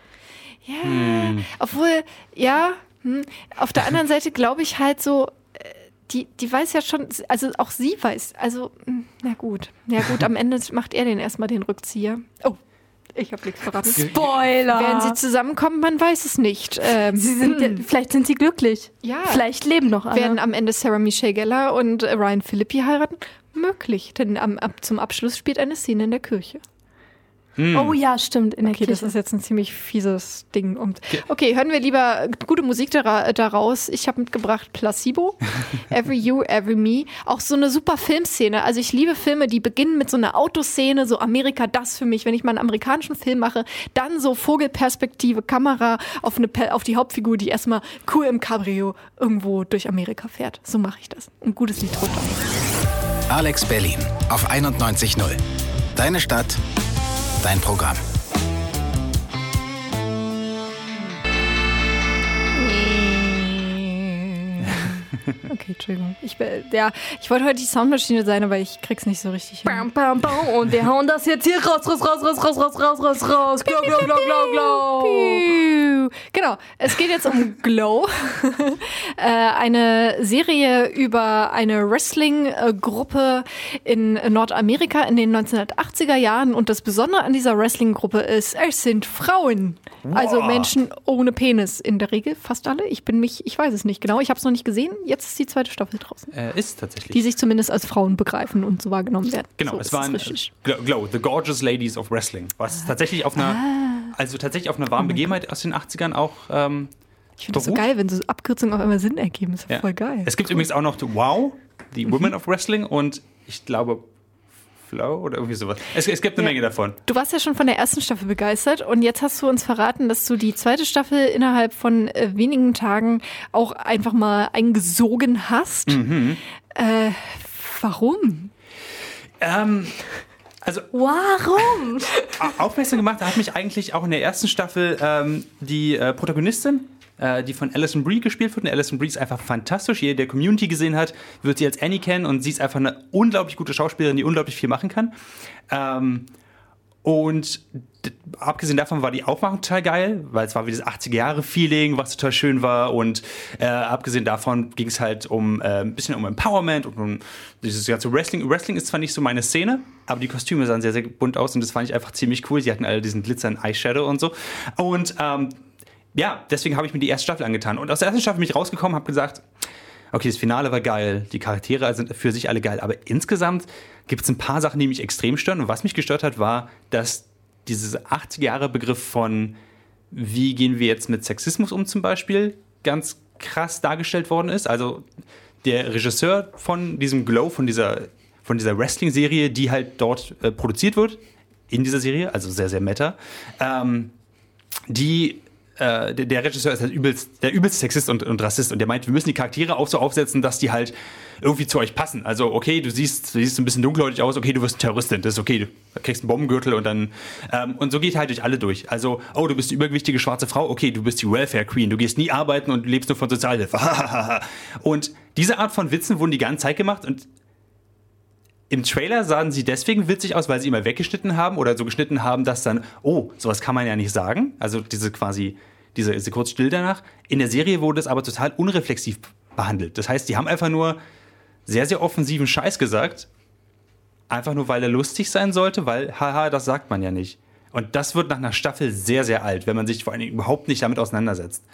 Ja, Hm. obwohl, ja, hm, auf der anderen Seite glaube ich halt so, äh, die, die weiß ja schon, also auch sie weiß, also, hm, na gut, ja gut, am Ende macht er den erstmal den Rückzieher. Oh, ich habe nichts verraten. Spoiler! Werden sie zusammenkommen, man weiß es nicht. Ähm, Sie sind, hm, Vielleicht sind sie glücklich. Ja. Vielleicht leben noch alle. werden am Ende Sarah Michelle Gellar und Ryan Philippi heiraten? Möglich, denn am, ab, zum Abschluss spielt eine Szene in der Kirche. Oh ja, stimmt, in der Okay, das Kirche. ist jetzt ein ziemlich fieses Ding. Und okay, hören wir lieber gute Musik dara- daraus. Ich habe mitgebracht Placebo, Every You, Every Me. Auch so eine super Filmszene. Also ich liebe Filme, die beginnen mit so einer Autoszene, so Amerika, das für mich. Wenn ich mal einen amerikanischen Film mache, dann so Vogelperspektive, Kamera auf, eine, auf die Hauptfigur, die erstmal cool im Cabrio irgendwo durch Amerika fährt. So mache ich das. Ein gutes Lied drunter. Alex Berlin auf 91.0. Deine Stadt, dein Programm. Okay, Entschuldigung. Ich, ja, ich wollte heute die Soundmaschine sein, aber ich krieg's nicht so richtig hin. Bam, bam, bam. Und wir hauen das jetzt hier raus, raus, raus, raus, raus, raus, raus, raus, raus. Glow, glow, glow, glow, glow. Genau, es geht jetzt um Glow, äh, eine Serie über eine Wrestling-Gruppe in Nordamerika in den 1980er Jahren. Und das Besondere an dieser Wrestling-Gruppe ist, es sind Frauen. Also Menschen ohne Penis in der Regel, fast alle. Ich bin mich, ich weiß es nicht genau, ich habe es noch nicht gesehen. Jetzt ist die zweite Staffel draußen. Äh, ist tatsächlich. Die sich zumindest als Frauen begreifen und so wahrgenommen werden. Genau, so es richtig. Glow, Glow, The Gorgeous Ladies of Wrestling, was tatsächlich auf einer, Ah. also tatsächlich auf einer wahren Begebenheit aus den 80ern auch ähm, Ich finde das so geil, wenn so Abkürzungen auf einmal Sinn ergeben. Das ist Ja. voll geil. Es gibt übrigens auch noch Wow, die Mhm. Women of Wrestling und ich glaube Flow oder irgendwie sowas. Es, es gibt eine Ja. Menge davon. Du warst ja schon von der ersten Staffel begeistert und jetzt hast du uns verraten, dass du die zweite Staffel innerhalb von äh, wenigen Tagen auch einfach mal eingesogen hast. Mhm. Äh, warum? Ähm, also Warum? au- aufmerksam gemacht hat mich eigentlich auch in der ersten Staffel ähm, die äh, Protagonistin, äh, die von Alison Brie gespielt wird. Und Alison Brie ist einfach fantastisch. Jeder, der Community gesehen hat, wird sie als Annie kennen und sie ist einfach eine unglaublich gute Schauspielerin, die unglaublich viel machen kann. Ähm, und abgesehen davon war die Aufmachung total geil, weil es war wie das 80er-Jahre-Feeling, was total schön war. Und äh, abgesehen davon ging es halt um äh, ein bisschen um Empowerment und um dieses ganze Wrestling. Wrestling ist zwar nicht so meine Szene, aber die Kostüme sahen sehr, sehr bunt aus und das fand ich einfach ziemlich cool. Sie hatten alle diesen glitzernden Eyeshadow und so. Und ähm, ja, deswegen habe ich mir die erste Staffel angetan. Und aus der ersten Staffel bin ich rausgekommen, habe gesagt, okay, das Finale war geil, die Charaktere sind für sich alle geil, aber insgesamt gibt es ein paar Sachen, die mich extrem stören. Und was mich gestört hat, war, dass dieser 80er-Jahre-Begriff von wie gehen wir jetzt mit Sexismus um zum Beispiel ganz krass dargestellt worden ist. Also der Regisseur von diesem Glow, von dieser, von dieser Wrestling-Serie, die halt dort äh, produziert wird, in dieser Serie, also sehr, sehr meta, ähm, die äh, der, der Regisseur ist halt übelst, der übelst Sexist und, und Rassist und der meint, wir müssen die Charaktere auch so aufsetzen, dass die halt irgendwie zu euch passen. Also, okay, du siehst, du siehst ein bisschen dunkelhäutig aus, okay, du wirst Terroristin, das ist okay, du kriegst einen Bombengürtel und dann, ähm, und so geht halt durch alle durch. Also, oh, du bist die übergewichtige schwarze Frau, okay, du bist die Welfare Queen, du gehst nie arbeiten und lebst nur von Sozialhilfe. und diese Art von Witzen wurden die ganze Zeit gemacht und im Trailer sahen sie deswegen witzig aus, weil sie immer weggeschnitten haben oder so geschnitten haben, dass dann, oh, sowas kann man ja nicht sagen. Also diese quasi, diese, diese kurz still danach. In der Serie wurde es aber total unreflexiv behandelt. Das heißt, die haben einfach nur sehr, sehr offensiven Scheiß gesagt. Einfach nur, weil er lustig sein sollte, weil, haha, das sagt man ja nicht. Und das wird nach einer Staffel sehr, sehr alt, wenn man sich vor allen Dingen überhaupt nicht damit auseinandersetzt.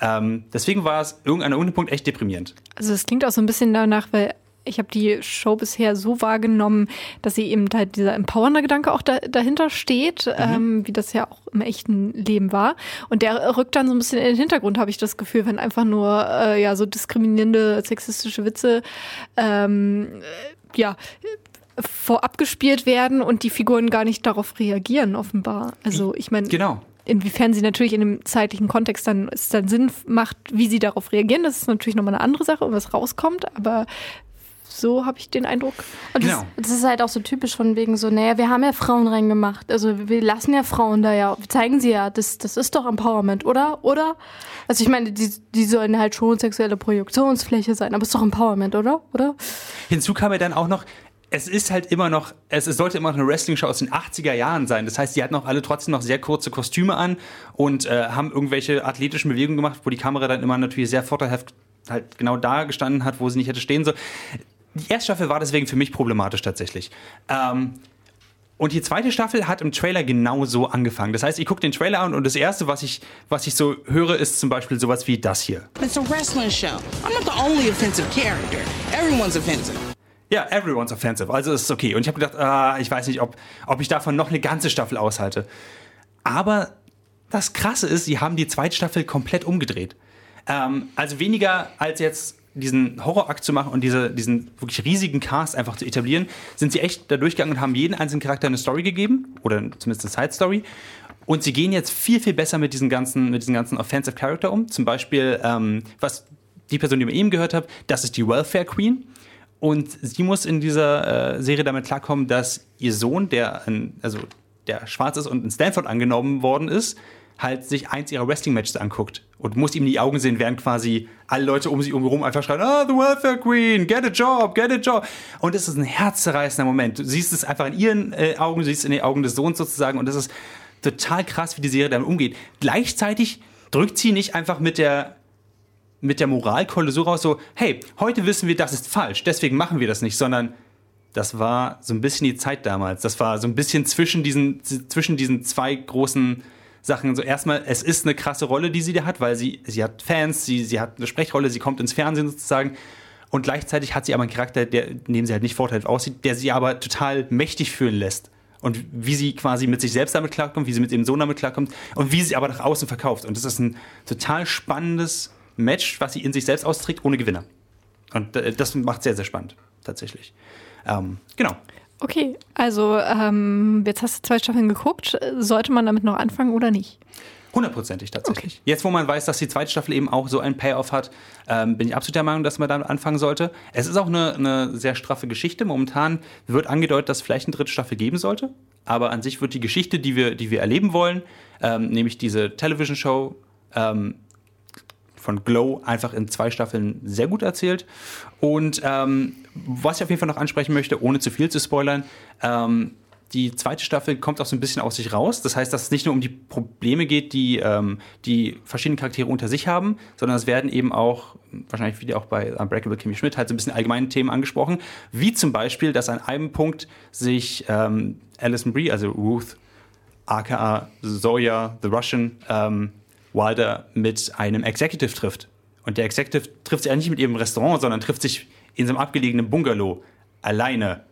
Ähm, deswegen war es irgend- an irgendeinem Punkt echt deprimierend. Also es klingt auch so ein bisschen danach, weil ich habe die Show bisher so wahrgenommen, dass sie eben halt dieser empowernde Gedanke auch da, dahinter steht, ähm, wie das ja auch im echten Leben war. Und der rückt dann so ein bisschen in den Hintergrund, habe ich das Gefühl, wenn einfach nur äh, ja so diskriminierende, sexistische Witze ähm, äh, ja vorab gespielt werden und die Figuren gar nicht darauf reagieren, offenbar. Also ich meine, Genau. inwiefern sie natürlich in dem zeitlichen Kontext dann es dann Sinn macht, wie sie darauf reagieren, das ist natürlich nochmal eine andere Sache was rauskommt, aber so habe ich den Eindruck. Und Genau. das, das ist halt auch so typisch von wegen so, naja, wir haben ja Frauen reingemacht. Also wir lassen ja Frauen da ja, wir zeigen sie ja, das, das ist doch Empowerment, oder? Oder? Also ich meine, die, die sollen halt schon sexuelle Projektionsfläche sein, aber es ist doch Empowerment, oder? Oder? Hinzu kam ja dann auch noch, es ist halt immer noch, es, es sollte immer noch eine Wrestling-Show aus den 80er Jahren sein. Das heißt, die hatten auch alle trotzdem noch sehr kurze Kostüme an und äh, haben irgendwelche athletischen Bewegungen gemacht, wo die Kamera dann immer natürlich sehr vorteilhaft halt genau da gestanden hat, wo sie nicht hätte stehen sollen. Die erste Staffel war deswegen für mich problematisch tatsächlich. Ähm, und die zweite Staffel hat im Trailer genau so angefangen. Das heißt, ich gucke den Trailer an und das erste, was ich, was ich so höre, ist zum Beispiel sowas wie das hier. It's a wrestling show. I'm not the only offensive character. Everyone's offensive. Ja, everyone's offensive. Also ist es okay. Und ich habe gedacht, ah, ich weiß nicht, ob, ob ich davon noch eine ganze Staffel aushalte. Aber das Krasse ist, sie haben die zweite Staffel komplett umgedreht. Ähm, also weniger als jetzt diesen Horrorakt zu machen und diese, diesen wirklich riesigen Cast einfach zu etablieren, sind sie echt da durchgegangen und haben jeden einzelnen Charakter eine Story gegeben oder zumindest eine Side Story. Und sie gehen jetzt viel, viel besser mit diesen ganzen, mit diesen ganzen Offensive Character um. Zum Beispiel, ähm, was die Person, die wir eben gehört haben, das ist die Welfare Queen. Und sie muss in dieser äh, Serie damit klarkommen, dass ihr Sohn, der, ein, also der schwarz ist und in Stanford angenommen worden ist, halt sich eins ihrer Wrestling-Matches anguckt und muss ihm in die Augen sehen, während quasi alle Leute um sie herum einfach schreien, ah, the Welfare Queen, get a job, get a job. Und es ist ein herzzerreißender Moment. Du siehst es einfach in ihren äh, Augen, du siehst es in den Augen des Sohns sozusagen und das ist total krass, wie die Serie damit umgeht. Gleichzeitig drückt sie nicht einfach mit der mit der Moralkeule so raus, so, hey, heute wissen wir, das ist falsch, deswegen machen wir das nicht, sondern das war so ein bisschen die Zeit damals. Das war so ein bisschen zwischen diesen, zwischen diesen zwei großen Sachen. So erstmal, es ist eine krasse Rolle, die sie da hat, weil sie, sie hat Fans, sie, sie hat eine Sprechrolle, sie kommt ins Fernsehen sozusagen. Und gleichzeitig hat sie aber einen Charakter, der, in dem sie halt nicht vorteilhaft aussieht, der sie aber total mächtig fühlen lässt. Und wie sie quasi mit sich selbst damit klarkommt, wie sie mit ihrem Sohn damit klarkommt und wie sie aber nach außen verkauft. Und das ist ein total spannendes Match, was sie in sich selbst austrägt, ohne Gewinner. Und äh, das macht sehr, sehr spannend, tatsächlich. Ähm, genau. Okay, also ähm, jetzt hast du zwei Staffeln geguckt. Sollte man damit noch anfangen oder nicht? Hundertprozentig tatsächlich. Okay. Jetzt, wo man weiß, dass die zweite Staffel eben auch so einen Payoff hat, ähm, bin ich absolut der Meinung, dass man damit anfangen sollte. Es ist auch eine, eine, sehr straffe Geschichte. Momentan wird angedeutet, dass es vielleicht eine dritte Staffel geben sollte. Aber an sich wird die Geschichte, die wir, die wir erleben wollen, ähm, nämlich diese Television Show, ähm, von Glow einfach in zwei Staffeln sehr gut erzählt. Und ähm, was ich auf jeden Fall noch ansprechen möchte, ohne zu viel zu spoilern, ähm, die zweite Staffel kommt auch so ein bisschen aus sich raus. Das heißt, dass es nicht nur um die Probleme geht, die ähm, die verschiedenen Charaktere unter sich haben, sondern es werden eben auch, wahrscheinlich wieder auch bei Unbreakable Kimmy Schmidt, halt so ein bisschen allgemeine Themen angesprochen. Wie zum Beispiel, dass an einem Punkt sich ähm, Alison Brie, also Ruth, aka Zoya, The Russian, ähm, Wilder mit einem Executive trifft. Und der Executive trifft sich ja nicht mit ihrem Restaurant, sondern trifft sich in so einem abgelegenen Bungalow. Alleine.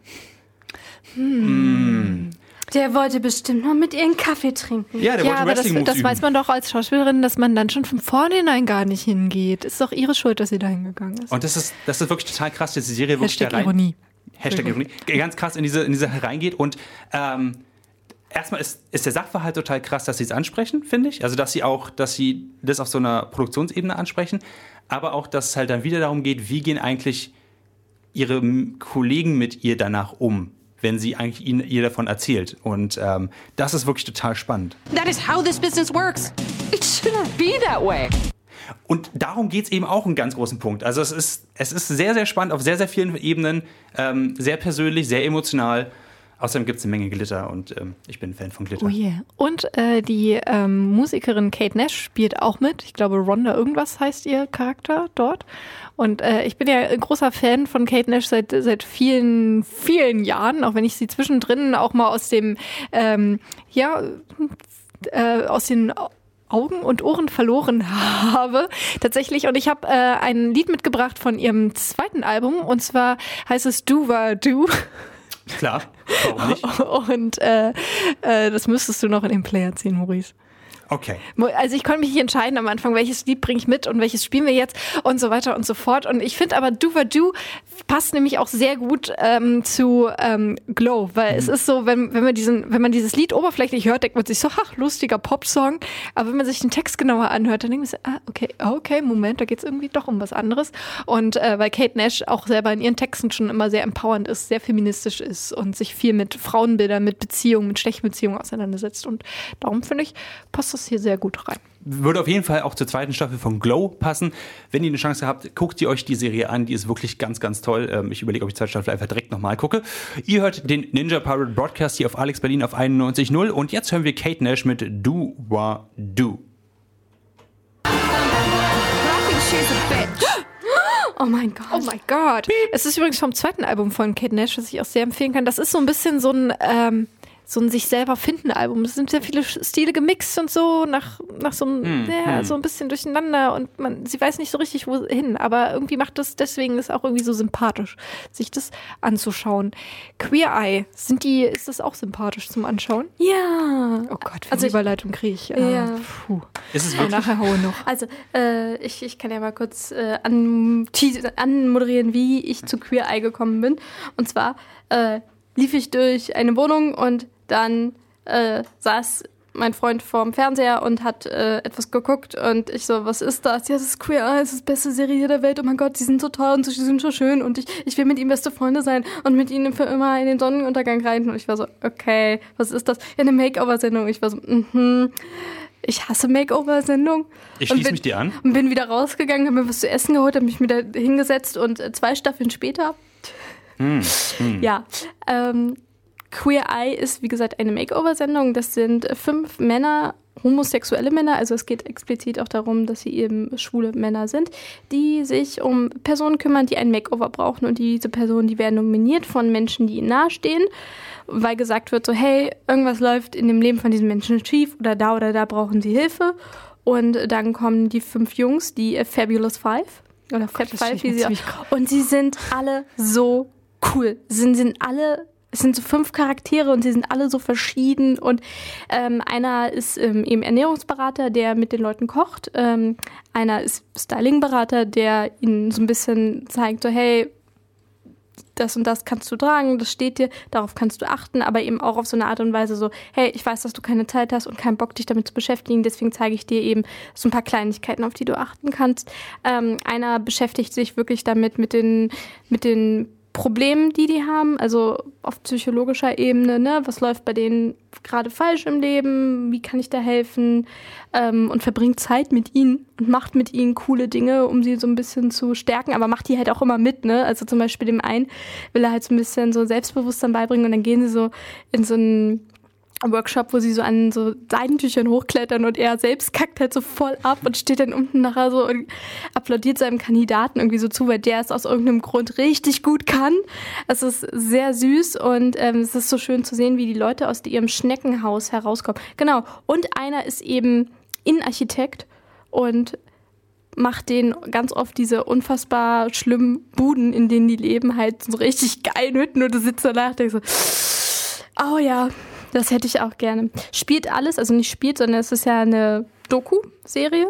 Hm. Mm. Der wollte bestimmt noch mit ihr einen Kaffee trinken. Ja, der ja, wollte aber das, das weiß man doch als Schauspielerin, dass man dann schon von vornherein gar nicht hingeht. Ist doch ihre Schuld, dass sie da hingegangen ist. Und das ist, das ist wirklich total krass, dass die Serie wirklich Hashtag Ironie. Hashtag Ironie. Ganz krass in diese, in diese hereingeht und ähm, erstmal ist, ist der Sachverhalt total krass, dass sie es ansprechen, finde ich. Also, dass sie auch, dass sie das auf so einer Produktionsebene ansprechen, aber auch, dass es halt dann wieder darum geht, wie gehen eigentlich ihre Kollegen mit ihr danach um, wenn sie eigentlich ihnen, ihr davon erzählt. Und ähm, das ist wirklich total spannend. That is how this business works. It shouldn't be that way. Und darum geht es eben auch einen ganz großen Punkt. Also es ist, es ist sehr, sehr spannend auf sehr, sehr vielen Ebenen, ähm, sehr persönlich, sehr emotional. Außerdem gibt es eine Menge Glitter und ähm, ich bin Fan von Glitter. Oh yeah. Und äh, die ähm, Musikerin Kate Nash spielt auch mit. Ich glaube, Rhonda irgendwas heißt ihr Charakter dort. Und äh, ich bin ja ein großer Fan von Kate Nash seit, seit vielen, vielen Jahren, auch wenn ich sie zwischendrin auch mal aus dem, ähm, ja, äh, aus den Augen und Ohren verloren habe. Tatsächlich. Und ich habe äh, ein Lied mitgebracht von ihrem zweiten Album. Und zwar heißt es Do Wa Do. Klar, warum nicht? Und äh, äh, das müsstest du noch in den Player ziehen, Maurice. Okay. Also ich konnte mich nicht entscheiden am Anfang, welches Lied bringe ich mit und welches spielen wir jetzt und so weiter und so fort. Und ich finde aber Do Do passt nämlich auch sehr gut ähm, zu ähm, Glow, weil mhm. es ist so, wenn, wenn man diesen, wenn man dieses Lied oberflächlich hört, denkt man sich so, ach, lustiger Popsong. Aber wenn man sich den Text genauer anhört, dann denkt man sich, ah, okay, okay, Moment, da geht es irgendwie doch um was anderes. Und äh, weil Kate Nash auch selber in ihren Texten schon immer sehr empowernd ist, sehr feministisch ist und sich viel mit Frauenbildern, mit Beziehungen, mit schlechten Beziehungen auseinandersetzt. Und darum finde ich, passt das das hier sehr gut rein. Würde auf jeden Fall auch zur zweiten Staffel von Glow passen. Wenn ihr eine Chance habt, guckt ihr euch die Serie an. Die ist wirklich ganz, ganz toll. Ähm, ich überlege, ob ich die zweite Staffel einfach direkt nochmal gucke. Ihr hört den Ninja Pirate Broadcast hier auf Alex Berlin auf 91.0 und jetzt hören wir Kate Nash mit Do Wa Do. Oh mein Gott. Oh mein Gott. Es ist übrigens vom zweiten Album von Kate Nash, was ich auch sehr empfehlen kann. Das ist so ein bisschen so ein, ähm, so ein sich selber finden Album. Es sind sehr viele Stile gemixt und so nach, nach so einem, Hm, ja, hm. so ein bisschen durcheinander und man, sie weiß nicht so richtig wohin, aber irgendwie macht das deswegen ist auch irgendwie so sympathisch, sich das anzuschauen. Queer Eye, sind die, ist das auch sympathisch zum Anschauen? Ja. Oh Gott, Also also ich- Überleitung kriege ich. Ja. Äh, puh. Ist es Ja, wirklich? nachher haue noch. Also, äh, ich, ich kann ja mal kurz äh, an, anmoderieren, wie ich zu Queer Eye gekommen bin. Und zwar äh, lief ich durch eine Wohnung und dann äh, saß mein Freund vorm Fernseher und hat äh, etwas geguckt und ich so, was ist das? Ja, das ist Queer Eye, das ist die beste Serie der Welt. Oh mein Gott, die sind so toll und so, die sind so schön und ich, ich will mit ihm beste Freunde sein und mit ihnen für immer in den Sonnenuntergang reiten. Und ich war so, okay, was ist das? Ja, eine Makeover-Sendung. Ich war so, mhm. Ich hasse Makeover-Sendungen. Ich schließe bin- mich dir an. und bin wieder rausgegangen, habe mir was zu essen geholt, habe mich wieder hingesetzt und äh, zwei Staffeln später, Hm, ja, ähm, Queer Eye ist wie gesagt eine Makeover-Sendung. Das sind fünf Männer, homosexuelle Männer, also es geht explizit auch darum, dass sie eben schwule Männer sind, die sich um Personen kümmern, die ein Makeover brauchen und diese Personen, die werden nominiert von Menschen, die ihnen nahestehen, weil gesagt wird so, hey, irgendwas läuft in dem Leben von diesen Menschen schief oder da oder da brauchen sie Hilfe. Und dann kommen die fünf Jungs, die Fabulous Five oder Fab das stell Five, wie sie ziemlich und sie sind alle so cool. Sind, sind alle, es sind so fünf Charaktere und sie sind alle so verschieden. Und ähm, einer ist ähm, eben Ernährungsberater, der mit den Leuten kocht. Ähm, einer ist Stylingberater, der ihnen so ein bisschen zeigt, so hey, das und das kannst du tragen, das steht dir, darauf kannst du achten, aber eben auch auf so eine Art und Weise so, hey, ich weiß, dass du keine Zeit hast und keinen Bock, dich damit zu beschäftigen, deswegen zeige ich dir eben so ein paar Kleinigkeiten, auf die du achten kannst. Ähm, einer beschäftigt sich wirklich damit, mit den, mit den Problemen, die die haben, also auf psychologischer Ebene, ne? was läuft bei denen gerade falsch im Leben, wie kann ich da helfen ähm, und verbringt Zeit mit ihnen und macht mit ihnen coole Dinge, um sie so ein bisschen zu stärken, aber macht die halt auch immer mit, ne? Also zum Beispiel dem einen will er halt so ein bisschen so Selbstbewusstsein beibringen und dann gehen sie so in so einen Workshop, wo sie so an so Seidentüchern hochklettern und er selbst kackt halt so voll ab und steht dann unten nachher so und applaudiert seinem Kandidaten irgendwie so zu, weil der es aus irgendeinem Grund richtig gut kann. Es ist sehr süß und ähm, es ist so schön zu sehen, wie die Leute aus ihrem Schneckenhaus herauskommen. Genau. Und einer ist eben Innenarchitekt und macht denen ganz oft diese unfassbar schlimmen Buden, in denen die leben, halt so richtig geilen Hütten und du sitzt danach und denkst so, oh ja, das hätte ich auch gerne. Spielt alles, also nicht spielt, sondern es ist ja eine Doku-Serie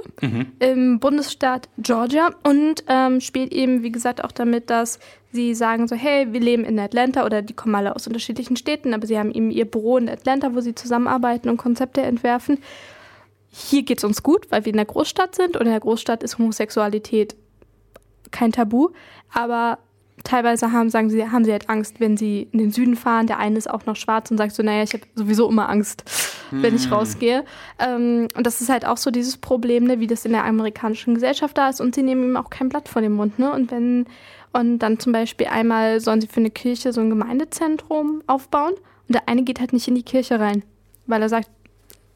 im Bundesstaat Georgia und ähm, spielt eben, wie gesagt, auch damit, dass sie sagen so, hey, wir leben in Atlanta oder die kommen alle aus unterschiedlichen Städten, aber sie haben eben ihr Büro in Atlanta, wo sie zusammenarbeiten und Konzepte entwerfen. Hier geht es uns gut, weil wir in der Großstadt sind und in der Großstadt ist Homosexualität kein Tabu, aber teilweise haben, sagen sie, haben sie halt Angst, wenn sie in den Süden fahren. Der eine ist auch noch schwarz und sagt so, naja, ich habe sowieso immer Angst, wenn ich rausgehe. Ähm, und das ist halt auch so dieses Problem, ne, wie das in der amerikanischen Gesellschaft da ist. Und sie nehmen ihm auch kein Blatt vor den Mund. Ne? Und wenn und dann zum Beispiel einmal sollen sie für eine Kirche so ein Gemeindezentrum aufbauen und der eine geht halt nicht in die Kirche rein, weil er sagt,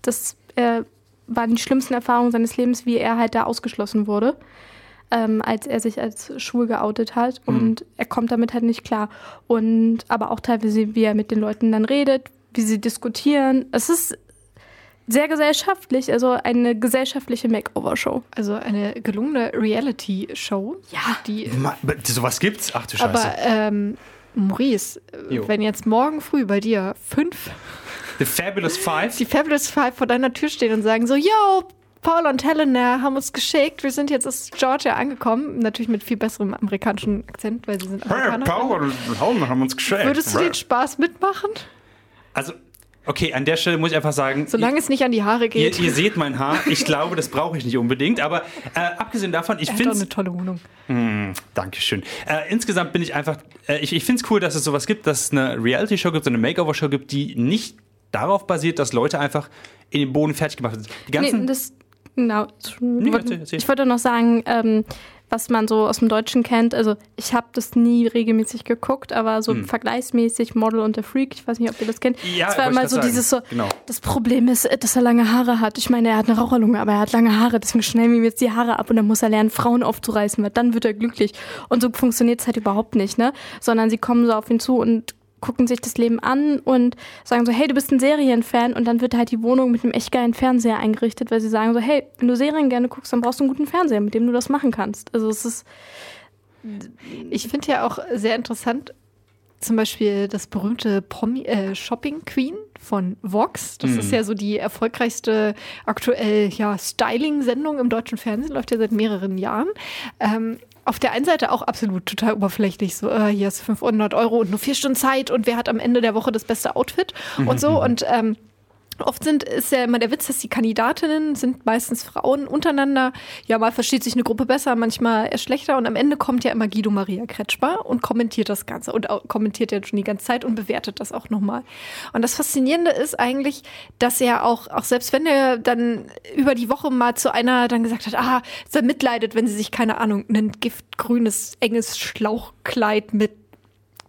das äh, waren die schlimmsten Erfahrungen seines Lebens, wie er halt da ausgeschlossen wurde ähm, als er sich als schwul geoutet hat. Und er kommt damit halt nicht klar. Und aber auch teilweise, wie er mit den Leuten dann redet, wie sie diskutieren. Es ist sehr gesellschaftlich, also eine gesellschaftliche Makeover-Show. Also eine gelungene Reality-Show. Ja. Die, Ma- Sowas gibt's? Ach du Scheiße. aber ähm, Maurice, Jo. wenn jetzt morgen früh bei dir fünf, The Fabulous Five. die Fabulous Five vor deiner Tür stehen und sagen so, yo, Paul und Helena haben uns geschickt, wir sind jetzt aus Georgia angekommen, natürlich mit viel besserem amerikanischen Akzent, weil sie sind Amerikaner. und Holm haben uns geschickt. Würdest du den Spaß mitmachen? Also, okay, an der Stelle muss ich einfach sagen, Solange es nicht an die Haare ihr, geht. ihr seht mein Haar. Ich glaube, das brauche ich nicht unbedingt. Aber äh, abgesehen davon, ich finde doch eine tolle Wohnung. Dankeschön. Äh, insgesamt bin ich einfach, äh, ich, ich finde es cool, dass es sowas gibt, dass es eine Reality-Show gibt, so eine Makeover-Show gibt, die nicht darauf basiert, dass Leute einfach in den Boden fertig gemacht sind. Die ganzen, Nee, das, genau. erzähl, erzähl. Ich wollte noch sagen, ähm, was man so aus dem Deutschen kennt. Also ich habe das nie regelmäßig geguckt, aber so vergleichsmäßig Model und der Freak. Ich weiß nicht, ob ihr das kennt. Hm. Ja, es war immer so sagen. dieses so. Genau. Das Problem ist, äh, dass er lange Haare hat. Ich meine, er hat eine Raucherlunge, aber er hat lange Haare. Deswegen schneiden wir ihm jetzt die Haare ab und dann muss er lernen, Frauen aufzureißen, weil dann wird er glücklich. Und so funktioniert es halt überhaupt nicht, ne? Sondern sie kommen so auf ihn zu und gucken sich das Leben an und sagen so, hey, du bist ein Serienfan und dann wird halt die Wohnung mit einem echt geilen Fernseher eingerichtet, weil sie sagen so, hey, wenn du Serien gerne guckst, dann brauchst du einen guten Fernseher, mit dem du das machen kannst. Also es ist Ich finde ja auch sehr interessant, zum Beispiel das berühmte Promi äh, Shopping Queen von Vox. Das ist ja so die erfolgreichste aktuell ja, Styling-Sendung im deutschen Fernsehen, läuft ja seit mehreren Jahren. Ähm, auf der einen Seite auch absolut total oberflächlich, so äh, hier ist 500 Euro und nur vier Stunden Zeit und wer hat am Ende der Woche das beste Outfit und so und ähm, Oft sind, ist ja immer der Witz, dass die Kandidatinnen sind meistens Frauen untereinander. Ja, mal versteht sich eine Gruppe besser, manchmal eher schlechter. Und am Ende kommt ja immer Guido Maria Kretschmer und kommentiert das Ganze und kommentiert ja schon die ganze Zeit und bewertet das auch nochmal. Und das Faszinierende ist eigentlich, dass er auch, auch selbst wenn er dann über die Woche mal zu einer dann gesagt hat, ah, er mitleidet, wenn sie sich, keine Ahnung, ein giftgrünes, enges Schlauchkleid mit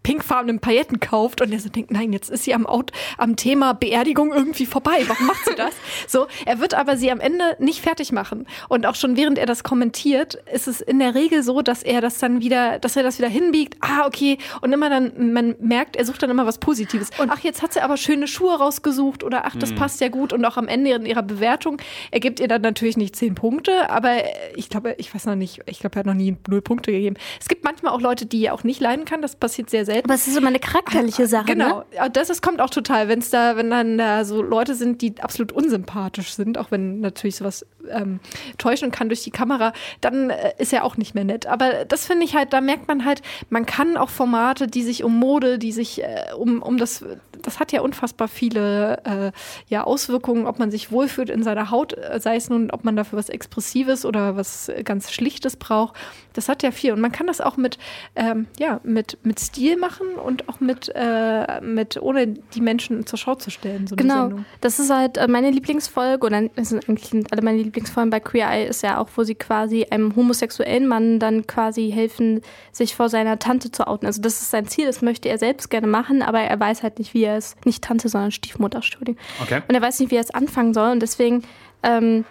pinkfarbenen Pailletten kauft und er so denkt, nein, jetzt ist sie am, Out, am Thema Beerdigung irgendwie vorbei. Warum macht sie das? so, er wird aber sie am Ende nicht fertig machen. Und auch schon während er das kommentiert, ist es in der Regel so, dass er das dann wieder, dass er das wieder hinbiegt. Ah, okay. Und immer dann, man merkt, er sucht dann immer was Positives. Und ach, jetzt hat sie aber schöne Schuhe rausgesucht oder ach, das passt ja gut. Und auch am Ende in ihrer Bewertung, er gibt ihr dann natürlich nicht zehn Punkte, aber ich glaube, ich weiß noch nicht, ich glaube, er hat noch nie null Punkte gegeben. Es gibt manchmal auch Leute, die er auch nicht leiden kann. Das passiert sehr selten. Aber es ist immer eine charakterliche Sache. Genau, Ne? Das, das kommt auch total, wenn es da, wenn dann da so Leute sind, die absolut unsympathisch sind, auch wenn natürlich sowas ähm, täuschen kann durch die Kamera, dann äh, ist er auch nicht mehr nett. Aber das finde ich halt, da merkt man halt, man kann auch Formate, die sich um Mode, die sich äh, um, um das, das hat ja unfassbar viele äh, ja, Auswirkungen, ob man sich wohlfühlt in seiner Haut, äh, sei es nun, ob man dafür was Expressives oder was ganz Schlichtes braucht. Das hat ja viel. Und man kann das auch mit, ähm, ja, mit, mit Stil machen und auch mit, äh, mit, ohne die Menschen zur Schau zu stellen. So Genau, das ist halt äh, meine Lieblingsfolge oder es sind eigentlich sind alle meine Lieblingsfolgen bei Queer Eye ist ja auch, wo sie quasi einem homosexuellen Mann dann quasi helfen, sich vor seiner Tante zu outen. Also das ist sein Ziel, das möchte er selbst gerne machen, aber er weiß halt nicht, wie er es, nicht Tante, sondern Stiefmutter, Entschuldigung. Okay. Und er weiß nicht, wie er es anfangen soll und deswegen ähm,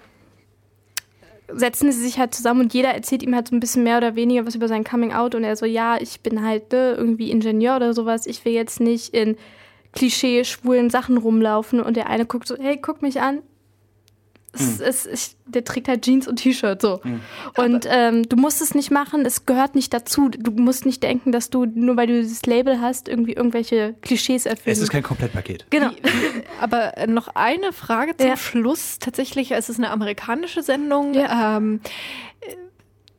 setzen sie sich halt zusammen und jeder erzählt ihm halt so ein bisschen mehr oder weniger was über sein Coming Out und er so, ja, ich bin halt ne, irgendwie Ingenieur oder sowas, ich will jetzt nicht in Klischee schwulen Sachen rumlaufen und der eine guckt so, hey, guck mich an. Es, es, ich, der trägt halt Jeans und T-Shirt so. Und ähm, du musst es nicht machen, es gehört nicht dazu. Du musst nicht denken, dass du, nur weil du dieses Label hast, irgendwie irgendwelche Klischees erfüllen Es ist kein Komplettpaket. Genau. Aber äh, noch eine Frage zum Ja. Schluss. Tatsächlich, es ist eine amerikanische Sendung. Ja. Ähm,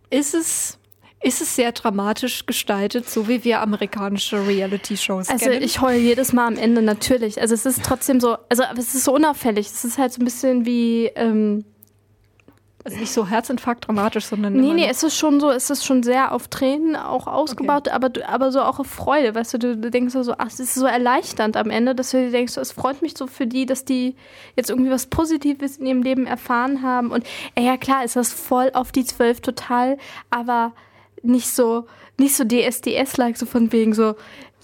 äh, ist es. Ist es sehr dramatisch gestaltet, so wie wir amerikanische Reality-Shows Also kennen? ich heule jedes Mal am Ende natürlich. Also es ist trotzdem so, also aber es ist so unauffällig. Es ist halt so ein bisschen wie, ähm, also nicht so Herzinfarkt dramatisch, sondern nee, nee, es ist schon so, es ist schon sehr auf Tränen auch ausgebaut, aber, du- aber so auch auf Freude, weißt du, du, du denkst so, ach, es ist so erleichternd am Ende, dass du dir denkst, so, es freut mich so für die, dass die jetzt irgendwie was Positives in ihrem Leben erfahren haben und äh, ja klar, ist das voll auf die Zwölf total, aber nicht so, nicht so DSDS-like, so von wegen so,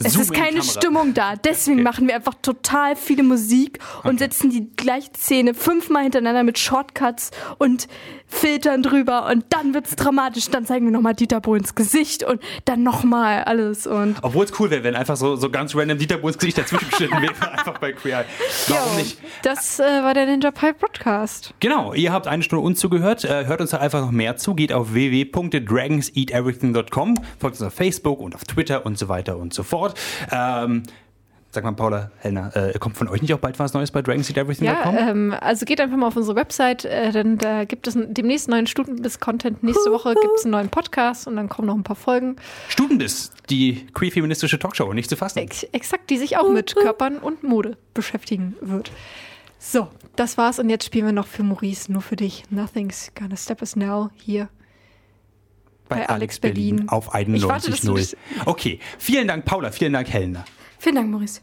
es Zoom ist keine. Stimmung da. Deswegen Okay. machen wir einfach total viele Musik und setzen die gleiche Szene fünfmal hintereinander mit Shortcuts und Filtern drüber und dann wird's dramatisch. Dann zeigen wir nochmal Dieter Bohlens Gesicht und dann nochmal alles und Obwohl es cool wäre, wenn einfach so, so ganz random Dieter Bohls Gesicht dazwischen geschnitten wäre, einfach bei Queer. Warum nicht? Das äh, war der Ninja Pie Broadcast. Genau, ihr habt eine Stunde uns zugehört. Äh, hört uns da einfach noch mehr zu. Geht auf www.dragonseateverything.com, folgt uns auf Facebook und auf Twitter und so weiter und so fort. Ähm, sag mal, Paula, Helena, äh, kommt von euch nicht auch bald was Neues bei dragonseateverything.com? Ja, ähm, also geht einfach mal auf unsere Website, äh, denn da gibt es demnächst neuen Stunden-Content. Nächste Woche gibt es einen neuen Podcast und dann kommen noch ein paar Folgen. Studendiss, die queer-feministische Talkshow, nicht zu fassen. Ex exakt, die sich auch mit Körpern und Mode beschäftigen wird. So, das war's und jetzt spielen wir noch für Maurice, nur für dich. Nothing's gonna stop us now hier. Bei Alex Berlin. auf Ich warte, dass du 91.0. Okay, vielen Dank, Paula, vielen Dank, Helena. vielen Dank, Maurice.